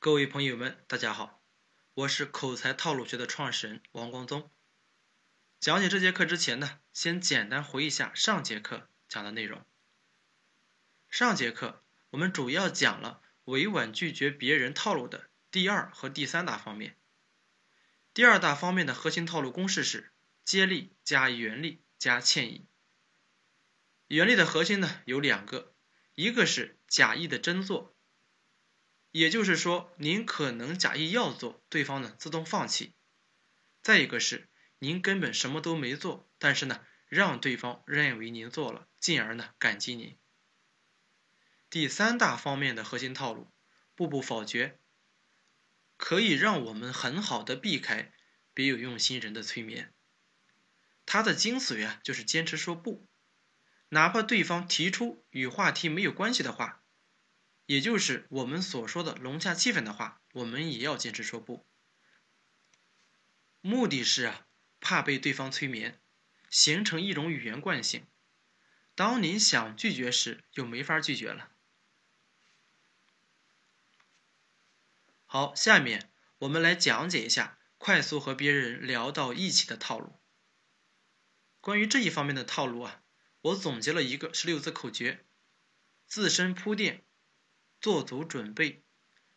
各位朋友们，大家好，我是口才套路学的创始人王光宗。讲解这节课之前呢，先简单回忆一下上节课讲的内容。上节课我们主要讲了委婉拒绝别人套路的第二和第三大方面。第二大方面的核心套路公式是接力加原力加歉意。原力的核心呢有两个，一个是假意的真做。也就是说，您可能假意要做，对方呢自动放弃；再一个是您根本什么都没做，但是呢让对方认为您做了，进而呢感激您。第三大方面的核心套路，步步否决，可以让我们很好的避开别有用心人的催眠。它的精髓啊，就是坚持说不，哪怕对方提出与话题没有关系的话。也就是我们所说的融洽气氛的话，我们也要坚持说不。目的是啊，怕被对方催眠，形成一种语言惯性。当您想拒绝时，就没法拒绝了。好，下面我们来讲解一下快速和别人聊到一起的套路。关于这一方面的套路啊，我总结了一个十六字口诀：自身铺垫。做足准备，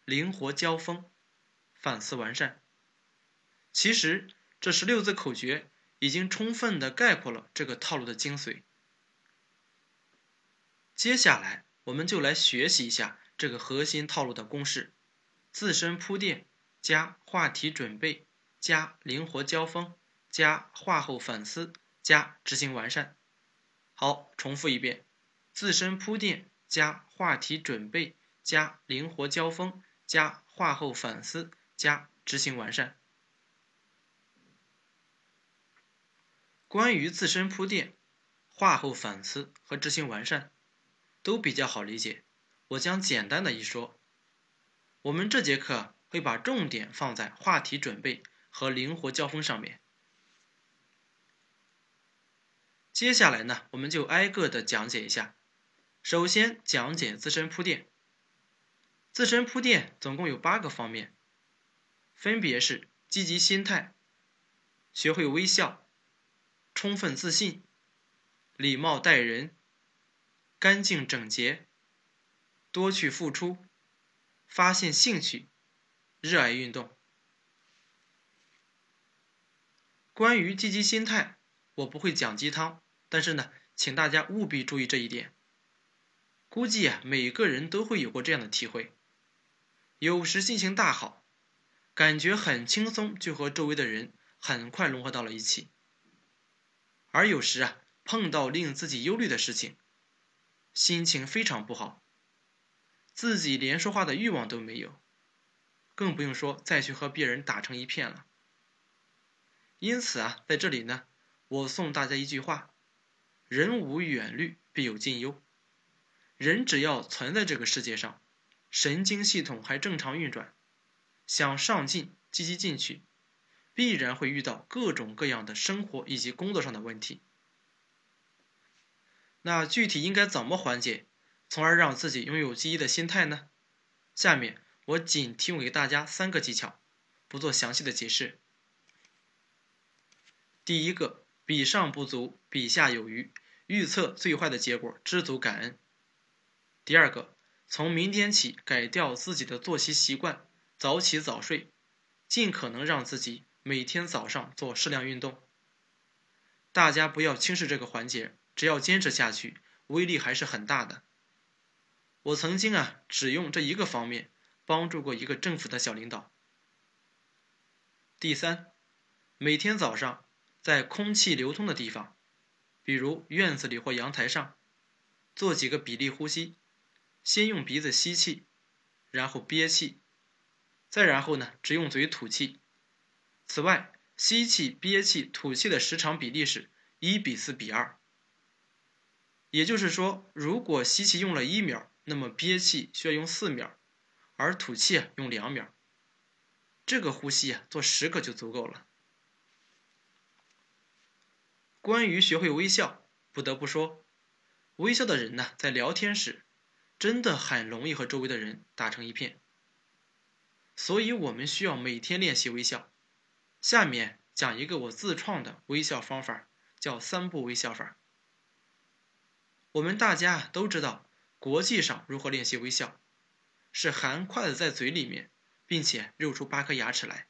灵活交锋，反思完善。其实这十六字口诀已经充分的概括了这个套路的精髓。接下来我们就来学习一下这个核心套路的公式：自身铺垫加话题准备加灵活交锋加话后反思加执行完善。好，重复一遍：自身铺垫加话题准备。加灵活交锋，加话后反思，加执行完善。关于自身铺垫、话后反思和执行完善，都比较好理解。我将简单的一说。我们这节课会把重点放在话题准备和灵活交锋上面。接下来呢，我们就挨个的讲解一下。首先讲解自身铺垫。自身铺垫总共有八个方面，分别是积极心态、学会微笑、充分自信、礼貌待人、干净整洁、多去付出、发现兴趣、热爱运动。关于积极心态，我不会讲鸡汤，但是呢，请大家务必注意这一点。估计啊，每个人都会有过这样的体会。有时心情大好，感觉很轻松，就和周围的人很快融合到了一起；而有时啊，碰到令自己忧虑的事情，心情非常不好，自己连说话的欲望都没有，更不用说再去和别人打成一片了。因此啊，在这里呢，我送大家一句话：人无远虑，必有近忧。人只要存在这个世界上。神经系统还正常运转，想上进、积极进取，必然会遇到各种各样的生活以及工作上的问题。那具体应该怎么缓解，从而让自己拥有积极的心态呢？下面我仅提供给大家三个技巧，不做详细的解释。第一个，比上不足，比下有余，预测最坏的结果，知足感恩。第二个。从明天起，改掉自己的作息习惯，早起早睡，尽可能让自己每天早上做适量运动。大家不要轻视这个环节，只要坚持下去，威力还是很大的。我曾经啊，只用这一个方面帮助过一个政府的小领导。第三，每天早上在空气流通的地方，比如院子里或阳台上，做几个比例呼吸。先用鼻子吸气，然后憋气，再然后呢，只用嘴吐气。此外，吸气、憋气、吐气的时长比例是一比四比二。也就是说，如果吸气用了一秒，那么憋气需要用四秒，而吐气啊用两秒。这个呼吸啊，做十个就足够了。关于学会微笑，不得不说，微笑的人呢，在聊天时。真的很容易和周围的人打成一片。所以我们需要每天练习微笑。下面讲一个我自创的微笑方法，叫三步微笑法。我们大家都知道，国际上如何练习微笑，是含筷子在嘴里面，并且露出八颗牙齿来。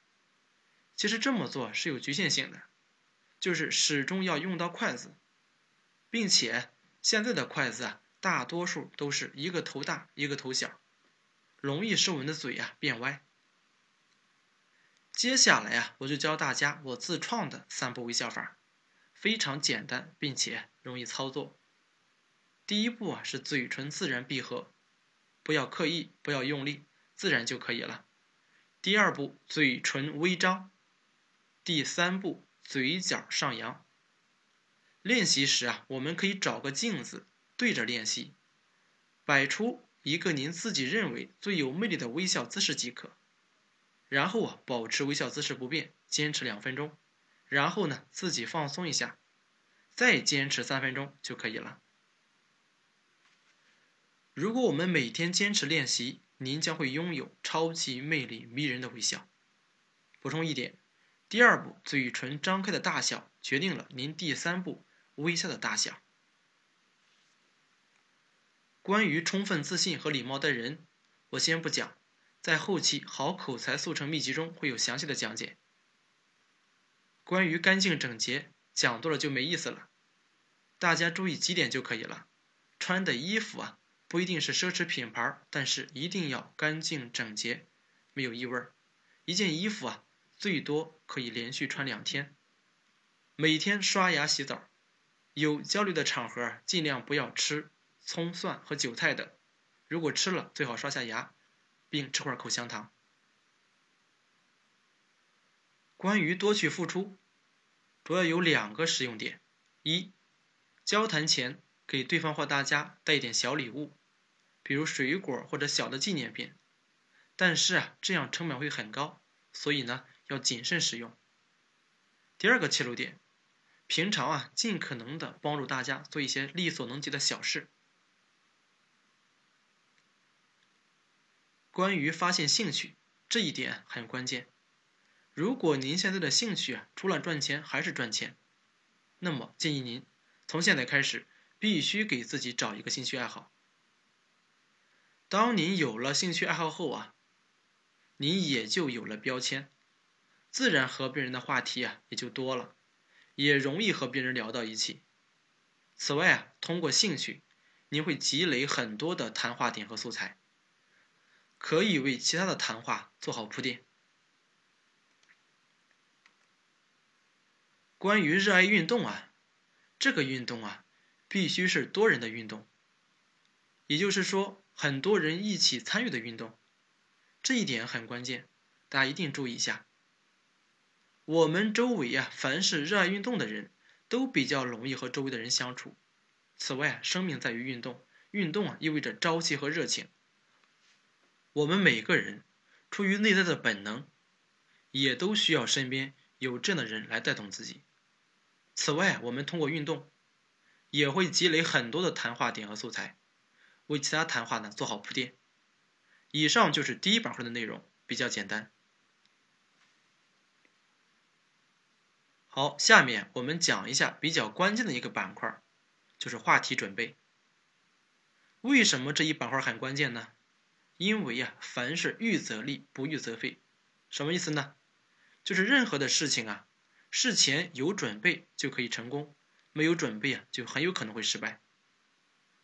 其实这么做是有局限性的，就是始终要用到筷子，并且现在的筷子啊，大多数都是一个头大一个头小，容易使我们的嘴啊变歪。接下来啊，我就教大家我自创的三步微笑法，非常简单并且容易操作。第一步啊是嘴唇自然闭合，不要刻意，不要用力，自然就可以了。第二步嘴唇微张，第三步嘴角上扬。练习时啊，我们可以找个镜子对着练习，摆出一个您自己认为最有魅力的微笑姿势即可。然后啊，保持微笑姿势不变，坚持两分钟，然后呢自己放松一下，再坚持三分钟就可以了。如果我们每天坚持练习，您将会拥有超级魅力迷人的微笑。补充一点，第二步嘴唇张开的大小决定了您第三步微笑的大小。关于充分自信和礼貌待人，我先不讲，在后期好口才速成秘籍中会有详细的讲解。关于干净整洁，讲多了就没意思了，大家注意几点就可以了。穿的衣服啊。不一定是奢侈品牌，但是一定要干净整洁，没有异味。一件衣服啊，最多可以连续穿两天。每天刷牙洗澡。有焦虑的场合，尽量不要吃葱蒜和韭菜的。如果吃了，最好刷下牙，并吃块口香糖。关于多去付出，主要有两个实用点：一，交谈前给对方或大家带一点小礼物。比如水果或者小的纪念品，但是啊，这样成本会很高，所以呢要谨慎使用。第二个切入点，平常啊尽可能的帮助大家做一些力所能及的小事。关于发现兴趣这一点很关键。如果您现在的兴趣啊除了赚钱还是赚钱，那么建议您从现在开始必须给自己找一个兴趣爱好。当您有了兴趣爱好后啊，您也就有了标签，自然和别人的话题啊也就多了，也容易和别人聊到一起。此外啊，通过兴趣，您会积累很多的谈话点和素材，可以为其他的谈话做好铺垫。关于热爱运动啊，这个运动啊，必须是多人的运动，也就是说。很多人一起参与的运动，这一点很关键，大家一定注意一下。我们周围啊，凡是热爱运动的人，都比较容易和周围的人相处。此外，生命在于运动，运动啊意味着朝气和热情。我们每个人出于内在的本能，也都需要身边有这样的人来带动自己。此外，我们通过运动，也会积累很多的谈话点和素材。为其他谈话呢做好铺垫。以上就是第一板块的内容，比较简单。好，下面我们讲一下比较关键的一个板块，就是话题准备。为什么这一板块很关键呢？因为呀，凡事预则立，不预则废。什么意思呢？就是任何的事情啊，事前有准备就可以成功，没有准备啊，就很有可能会失败。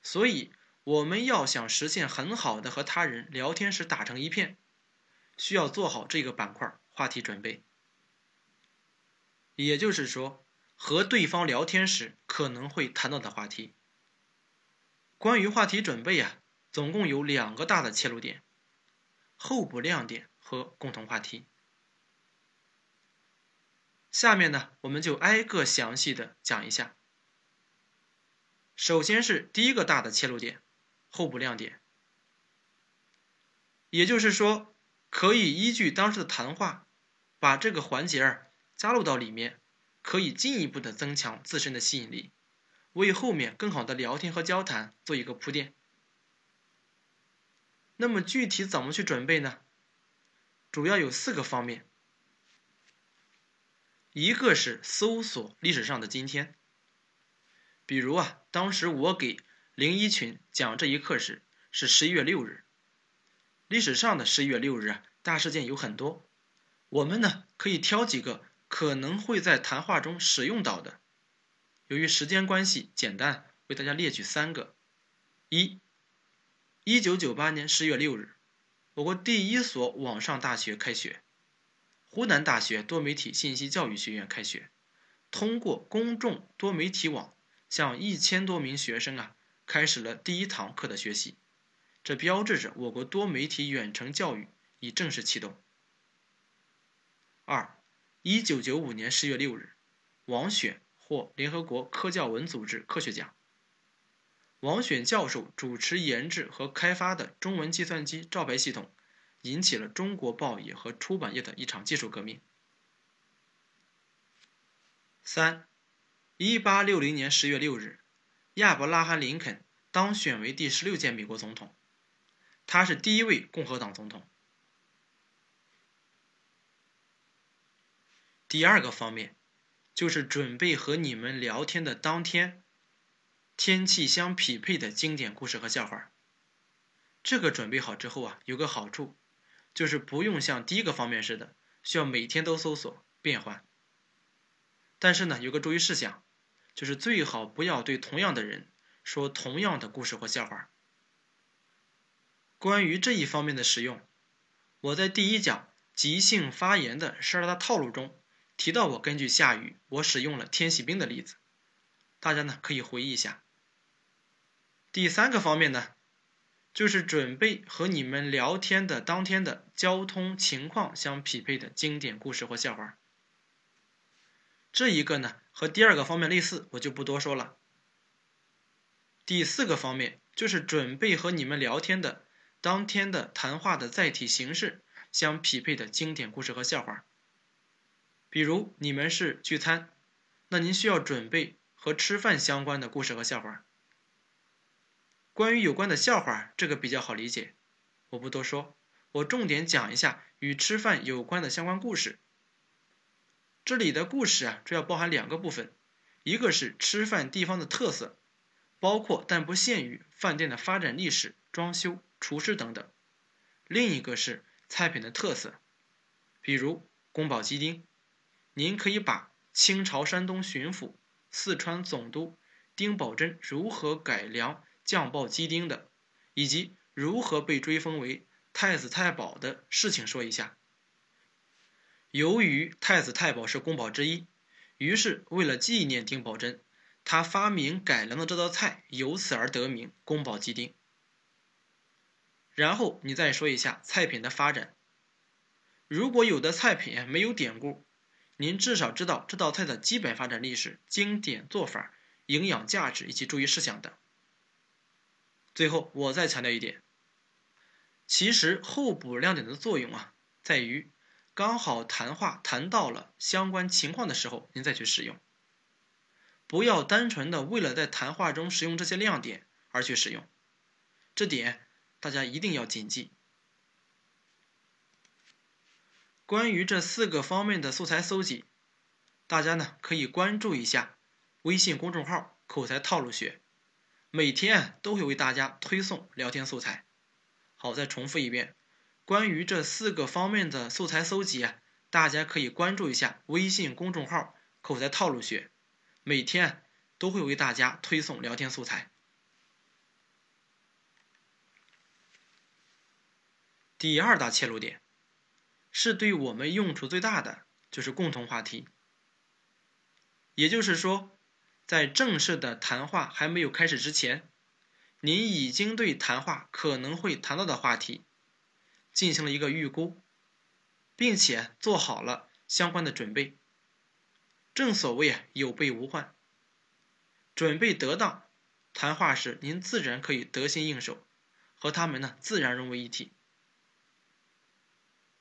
所以。我们要想实现很好的和他人聊天时打成一片，需要做好这个板块话题准备。也就是说，和对方聊天时可能会谈到的话题。关于话题准备啊，总共有两个大的切入点：候补亮点和共同话题。下面呢，我们就挨个详细的讲一下。首先是第一个大的切入点。候补亮点，也就是说，可以依据当时的谈话，把这个环节儿加入到里面，可以进一步的增强自身的吸引力，为后面更好的聊天和交谈做一个铺垫。那么具体怎么去准备呢？主要有四个方面。一个是搜索历史上的今天，比如啊，当时我给零一群讲这一课时是十一月六日，历史上的十一月六日啊，大事件有很多，我们呢可以挑几个可能会在谈话中使用到的。由于时间关系，简单为大家列举三个：一，一九九八年十月六日，我国第一所网上大学开学。湖南大学多媒体信息教育学院开学，通过公众多媒体网，向一千多名学生啊开始了第一堂课的学习，这标志着我国多媒体远程教育已正式启动。二，一九九五年十月六日，王选获联合国科教文组织科学奖。王选教授主持研制和开发的中文计算机照排系统。引起了中国报业和出版业的一场技术革命。三，一八六零年十月六日，亚伯拉罕·林肯当选为第十六届美国总统，他是第一位共和党总统。第二个方面，就是准备和你们聊天的当天，天气相匹配的经典故事和笑话。这个准备好之后啊，有个好处。就是不用像第一个方面似的，需要每天都搜索变换。但是呢，有个注意事项，就是最好不要对同样的人说同样的故事或笑话。关于这一方面的使用，我在第一讲即兴发言的十二大套路中提到，我根据下雨，我使用了天气冰的例子，大家呢可以回忆一下。第三个方面呢。就是准备和你们聊天的当天的交通情况相匹配的经典故事或笑话。这一个呢和第二个方面类似，我就不多说了。第四个方面就是准备和你们聊天的当天的谈话的载体形式相匹配的经典故事和笑话。比如你们是聚餐，那您需要准备和吃饭相关的故事和笑话。关于有关的笑话，这个比较好理解，我不多说，我重点讲一下与吃饭有关的相关故事。这里的故事啊，主要包含两个部分，一个是吃饭地方的特色，包括但不限于饭店的发展历史、装修、厨师等等；另一个是菜品的特色，比如宫保鸡丁，您可以把清朝山东巡抚、四川总督丁宝桢如何改良。酱爆鸡丁的，以及如何被追封为太子太保的事情说一下。由于太子太保是宫保之一，于是为了纪念丁宝桢，他发明改良的这道菜，由此而得名宫保鸡丁。然后你再说一下菜品的发展。如果有的菜品没有典故，您至少知道这道菜的基本发展历史、经典做法、营养价值以及注意事项等。最后，我再强调一点，其实候补亮点的作用啊，在于刚好谈话谈到了相关情况的时候，您再去使用，不要单纯的为了在谈话中使用这些亮点而去使用，这点大家一定要谨记。关于这四个方面的素材搜集，大家呢可以关注一下微信公众号“口才套路学”。每天都会为大家推送聊天素材。好，再重复一遍，关于这四个方面的素材搜集啊，大家可以关注一下微信公众号“口才套路学”，每天都会为大家推送聊天素材。第二大切入点，是对我们用处最大的，就是共同话题，也就是说。在正式的谈话还没有开始之前，您已经对谈话可能会谈到的话题进行了一个预估，并且做好了相关的准备。正所谓啊，有备无患。准备得当，谈话时您自然可以得心应手，和他们呢自然融为一体。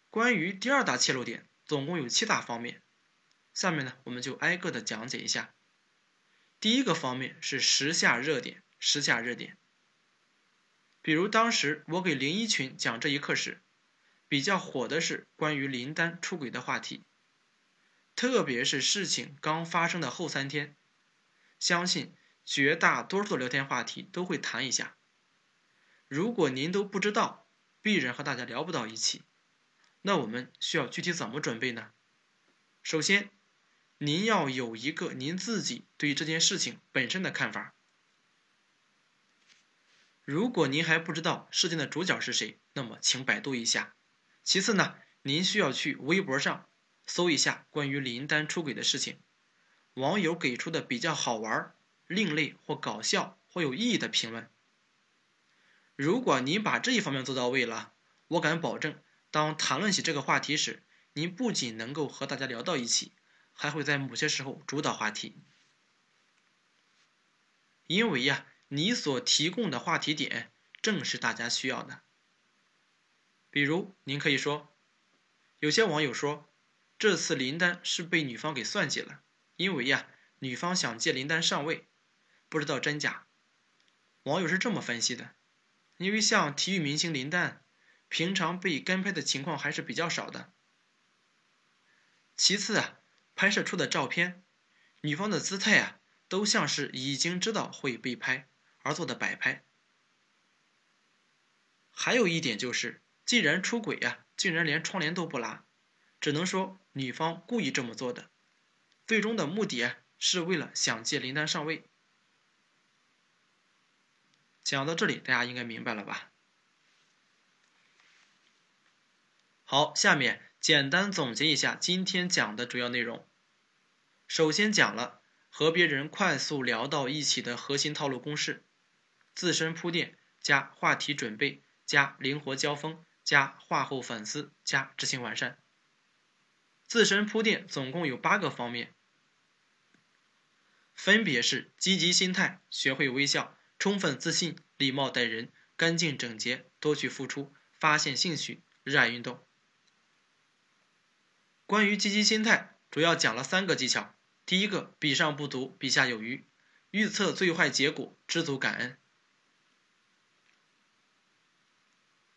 关于第二大切入点，总共有七大方面，下面呢我们就挨个的讲解一下。第一个方面是时下热点，时下热点。比如当时我给零一群讲这一课时，比较火的是关于林丹出轨的话题，特别是事情刚发生的后三天，相信绝大多数的聊天话题都会谈一下。如果您都不知道，必然和大家聊不到一起。那我们需要具体怎么准备呢？首先，您要有一个您自己对这件事情本身的看法。如果您还不知道事件的主角是谁，那么请百度一下。其次呢，您需要去微博上搜一下关于林丹出轨的事情，网友给出的比较好玩、另类或搞笑或有意义的评论。如果您把这一方面做到位了，我敢保证，当谈论起这个话题时，您不仅能够和大家聊到一起，还会在某些时候主导话题。因为呀，你所提供的话题点正是大家需要的。比如，您可以说，有些网友说，这次林丹是被女方给算计了，因为呀，女方想借林丹上位，不知道真假。网友是这么分析的，因为像体育明星林丹，平常被跟拍的情况还是比较少的。其次啊，拍摄出的照片，女方的姿态啊，都像是已经知道会被拍而做的摆拍。还有一点就是。既然出轨呀，竟然连窗帘都不拉，只能说女方故意这么做的，最终的目的啊是为了想借林丹上位。讲到这里，大家应该明白了吧？好，下面简单总结一下今天讲的主要内容。首先讲了和别人快速聊到一起的核心套路公式：自身铺垫加话题准备加灵活交锋。加话后反思加执行完善。自身铺垫总共有八个方面，分别是积极心态、学会微笑、充分自信、礼貌待人、干净整洁、多去付出、发现兴趣、热爱运动。关于积极心态，主要讲了三个技巧：第一个，比上不足，比下有余，预测最坏结果，知足感恩；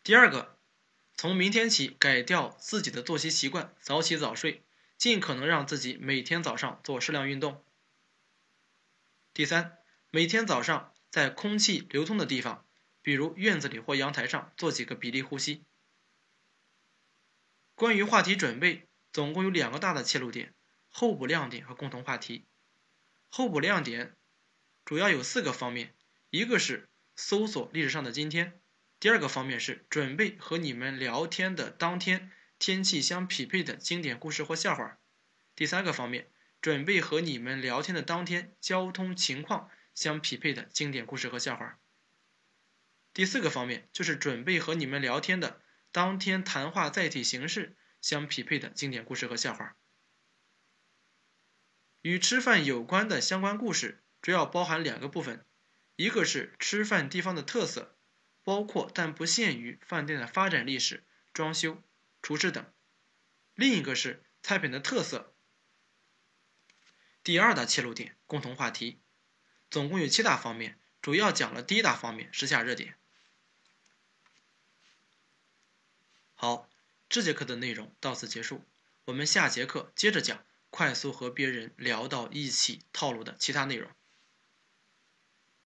第二个。从明天起改掉自己的作息习惯，早起早睡，尽可能让自己每天早上做适量运动。第三，每天早上在空气流通的地方，比如院子里或阳台上做几个比例呼吸。关于话题准备，总共有两个大的切入点：候补亮点和共同话题。候补亮点主要有四个方面，一个是搜索历史上的今天。第二个方面是准备和你们聊天的当天天气相匹配的经典故事或笑话。第三个方面，准备和你们聊天的当天交通情况相匹配的经典故事和笑话。第四个方面就是准备和你们聊天的当天谈话载体形式相匹配的经典故事和笑话。与吃饭有关的相关故事主要包含两个部分，一个是吃饭地方的特色。包括但不限于饭店的发展历史、装修、厨师等。另一个是菜品的特色。第二大切入点，共同话题，总共有七大方面，主要讲了第一大方面，时下热点。好，这节课的内容到此结束，我们下节课接着讲快速和别人聊到一起套路的其他内容。